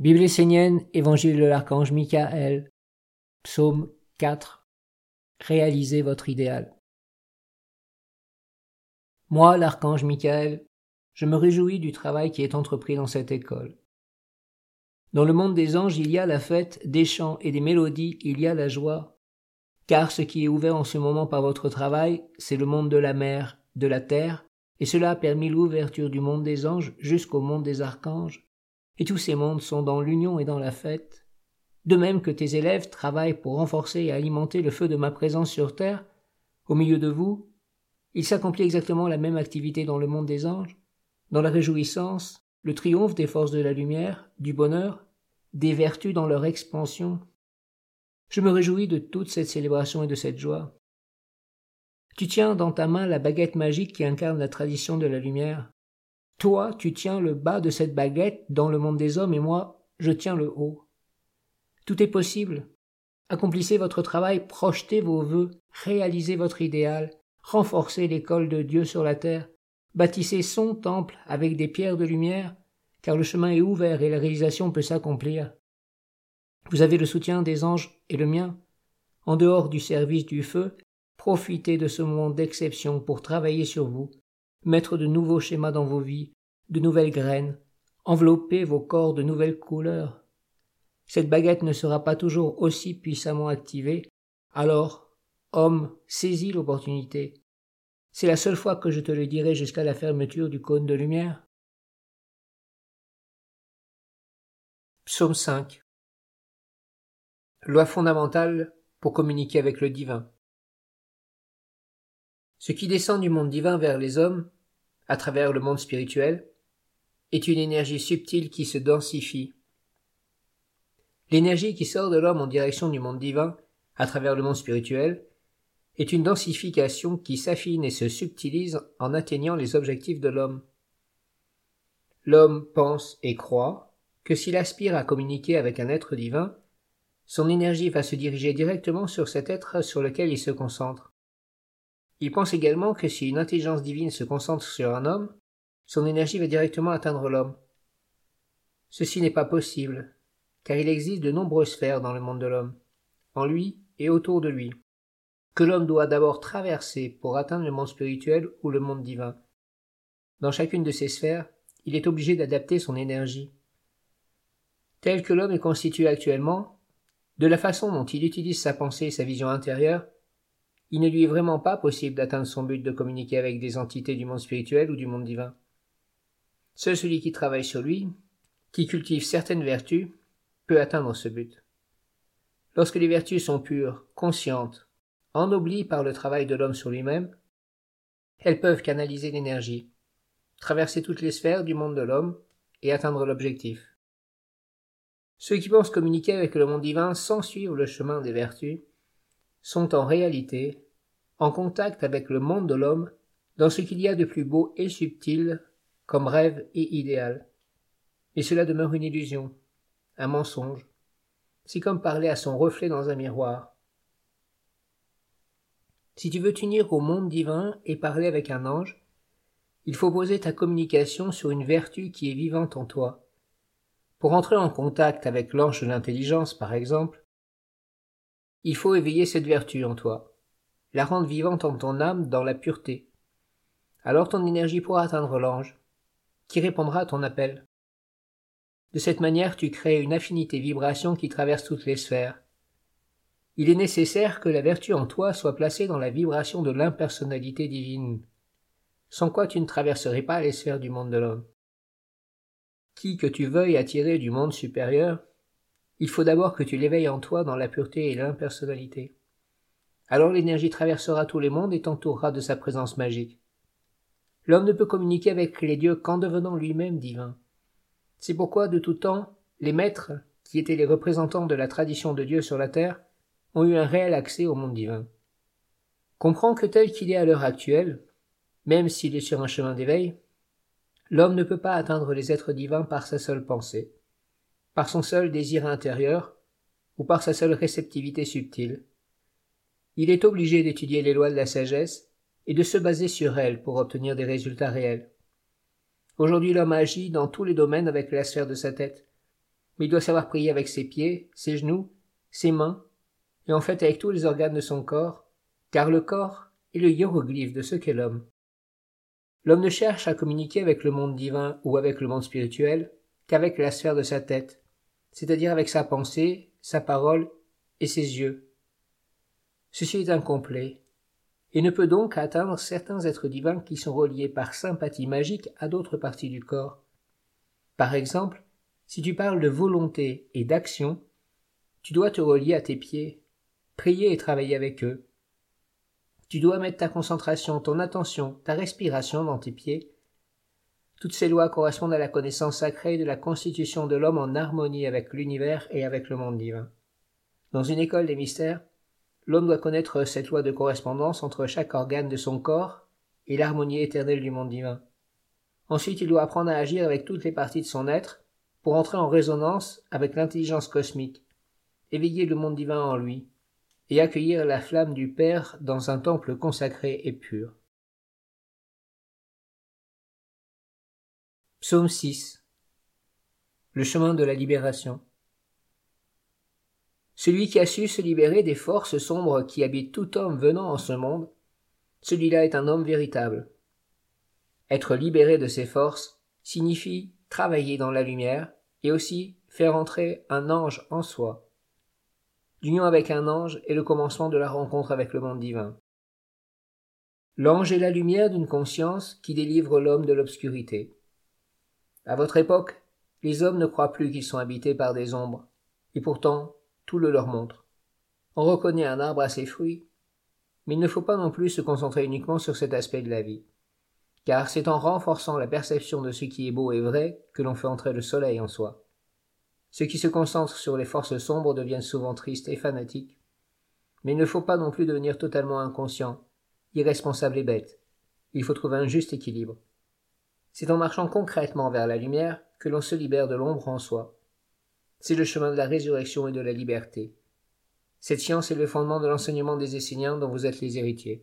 Bible essénienne, Évangile de l'archange Michael, Psaume 4. Réalisez votre idéal. Moi, l'archange Michael, je me réjouis du travail qui est entrepris dans cette école. Dans le monde des anges, il y a la fête, des chants et des mélodies, il y a la joie. Car ce qui est ouvert en ce moment par votre travail, c'est le monde de la mer, de la terre, et cela a permis l'ouverture du monde des anges jusqu'au monde des archanges et tous ces mondes sont dans l'union et dans la fête. De même que tes élèves travaillent pour renforcer et alimenter le feu de ma présence sur terre, au milieu de vous, il s'accomplit exactement la même activité dans le monde des anges, dans la réjouissance, le triomphe des forces de la lumière, du bonheur, des vertus dans leur expansion. Je me réjouis de toute cette célébration et de cette joie. Tu tiens dans ta main la baguette magique qui incarne la tradition de la lumière. Toi, tu tiens le bas de cette baguette dans le monde des hommes et moi, je tiens le haut. Tout est possible. Accomplissez votre travail, projetez vos vœux, réalisez votre idéal, renforcez l'école de Dieu sur la terre, bâtissez son temple avec des pierres de lumière, car le chemin est ouvert et la réalisation peut s'accomplir. Vous avez le soutien des anges et le mien. En dehors du service du feu, profitez de ce moment d'exception pour travailler sur vous, mettre de nouveaux schémas dans vos vies, de nouvelles graines, envelopper vos corps de nouvelles couleurs. Cette baguette ne sera pas toujours aussi puissamment activée, alors, homme, saisis l'opportunité. C'est la seule fois que je te le dirai jusqu'à la fermeture du cône de lumière. Psaume 5 Loi fondamentale pour communiquer avec le divin. Ce qui descend du monde divin vers les hommes à travers le monde spirituel, est une énergie subtile qui se densifie. L'énergie qui sort de l'homme en direction du monde divin, à travers le monde spirituel, est une densification qui s'affine et se subtilise en atteignant les objectifs de l'homme. L'homme pense et croit que s'il aspire à communiquer avec un être divin, son énergie va se diriger directement sur cet être sur lequel il se concentre. Il pense également que si une intelligence divine se concentre sur un homme, son énergie va directement atteindre l'homme. Ceci n'est pas possible, car il existe de nombreuses sphères dans le monde de l'homme, en lui et autour de lui, que l'homme doit d'abord traverser pour atteindre le monde spirituel ou le monde divin. Dans chacune de ces sphères, il est obligé d'adapter son énergie. Tel que l'homme est constitué actuellement, de la façon dont il utilise sa pensée et sa vision intérieure, il ne lui est vraiment pas possible d'atteindre son but de communiquer avec des entités du monde spirituel ou du monde divin. Seul celui qui travaille sur lui, qui cultive certaines vertus, peut atteindre ce but. Lorsque les vertus sont pures, conscientes, ennoblies par le travail de l'homme sur lui-même, elles peuvent canaliser l'énergie, traverser toutes les sphères du monde de l'homme et atteindre l'objectif. Ceux qui pensent communiquer avec le monde divin sans suivre le chemin des vertus sont en réalité en contact avec le monde de l'homme dans ce qu'il y a de plus beau et subtil comme rêve et idéal. Mais cela demeure une illusion, un mensonge. C'est comme parler à son reflet dans un miroir. Si tu veux t'unir au monde divin et parler avec un ange, il faut poser ta communication sur une vertu qui est vivante en toi. Pour entrer en contact avec l'ange de l'intelligence, par exemple, il faut éveiller cette vertu en toi la rendre vivante en ton âme dans la pureté. Alors ton énergie pourra atteindre l'ange, qui répondra à ton appel. De cette manière, tu crées une affinité vibration qui traverse toutes les sphères. Il est nécessaire que la vertu en toi soit placée dans la vibration de l'impersonnalité divine, sans quoi tu ne traverserais pas les sphères du monde de l'homme. Qui que tu veuilles attirer du monde supérieur, il faut d'abord que tu l'éveilles en toi dans la pureté et l'impersonnalité. Alors l'énergie traversera tous les mondes et t'entourera de sa présence magique. L'homme ne peut communiquer avec les dieux qu'en devenant lui-même divin. C'est pourquoi, de tout temps, les maîtres, qui étaient les représentants de la tradition de Dieu sur la terre, ont eu un réel accès au monde divin. Comprends que tel qu'il est à l'heure actuelle, même s'il est sur un chemin d'éveil, l'homme ne peut pas atteindre les êtres divins par sa seule pensée, par son seul désir intérieur, ou par sa seule réceptivité subtile il est obligé d'étudier les lois de la sagesse et de se baser sur elles pour obtenir des résultats réels. Aujourd'hui l'homme agit dans tous les domaines avec la sphère de sa tête. mais il doit savoir prier avec ses pieds, ses genoux, ses mains, et en fait avec tous les organes de son corps, car le corps est le hiéroglyphe de ce qu'est l'homme. L'homme ne cherche à communiquer avec le monde divin ou avec le monde spirituel qu'avec la sphère de sa tête, c'est-à-dire avec sa pensée, sa parole et ses yeux. Ceci est incomplet, et ne peut donc atteindre certains êtres divins qui sont reliés par sympathie magique à d'autres parties du corps. Par exemple, si tu parles de volonté et d'action, tu dois te relier à tes pieds, prier et travailler avec eux. Tu dois mettre ta concentration, ton attention, ta respiration dans tes pieds. Toutes ces lois correspondent à la connaissance sacrée de la constitution de l'homme en harmonie avec l'univers et avec le monde divin. Dans une école des mystères, l'homme doit connaître cette loi de correspondance entre chaque organe de son corps et l'harmonie éternelle du monde divin. Ensuite, il doit apprendre à agir avec toutes les parties de son être pour entrer en résonance avec l'intelligence cosmique, éveiller le monde divin en lui, et accueillir la flamme du Père dans un temple consacré et pur. Psaume 6 Le chemin de la libération Celui qui a su se libérer des forces sombres qui habitent tout homme venant en ce monde, celui-là est un homme véritable. Être libéré de ces forces signifie travailler dans la lumière et aussi faire entrer un ange en soi. L'union avec un ange est le commencement de la rencontre avec le monde divin. L'ange est la lumière d'une conscience qui délivre l'homme de l'obscurité. À votre époque, les hommes ne croient plus qu'ils sont habités par des ombres, et pourtant tout le leur montre. On reconnaît un arbre à ses fruits, mais il ne faut pas non plus se concentrer uniquement sur cet aspect de la vie car c'est en renforçant la perception de ce qui est beau et vrai que l'on fait entrer le soleil en soi. Ceux qui se concentrent sur les forces sombres deviennent souvent tristes et fanatiques. Mais il ne faut pas non plus devenir totalement inconscient, irresponsable et bête. Il faut trouver un juste équilibre. C'est en marchant concrètement vers la lumière que l'on se libère de l'ombre en soi. C'est le chemin de la résurrection et de la liberté. Cette science est le fondement de l'enseignement des Esséniens dont vous êtes les héritiers.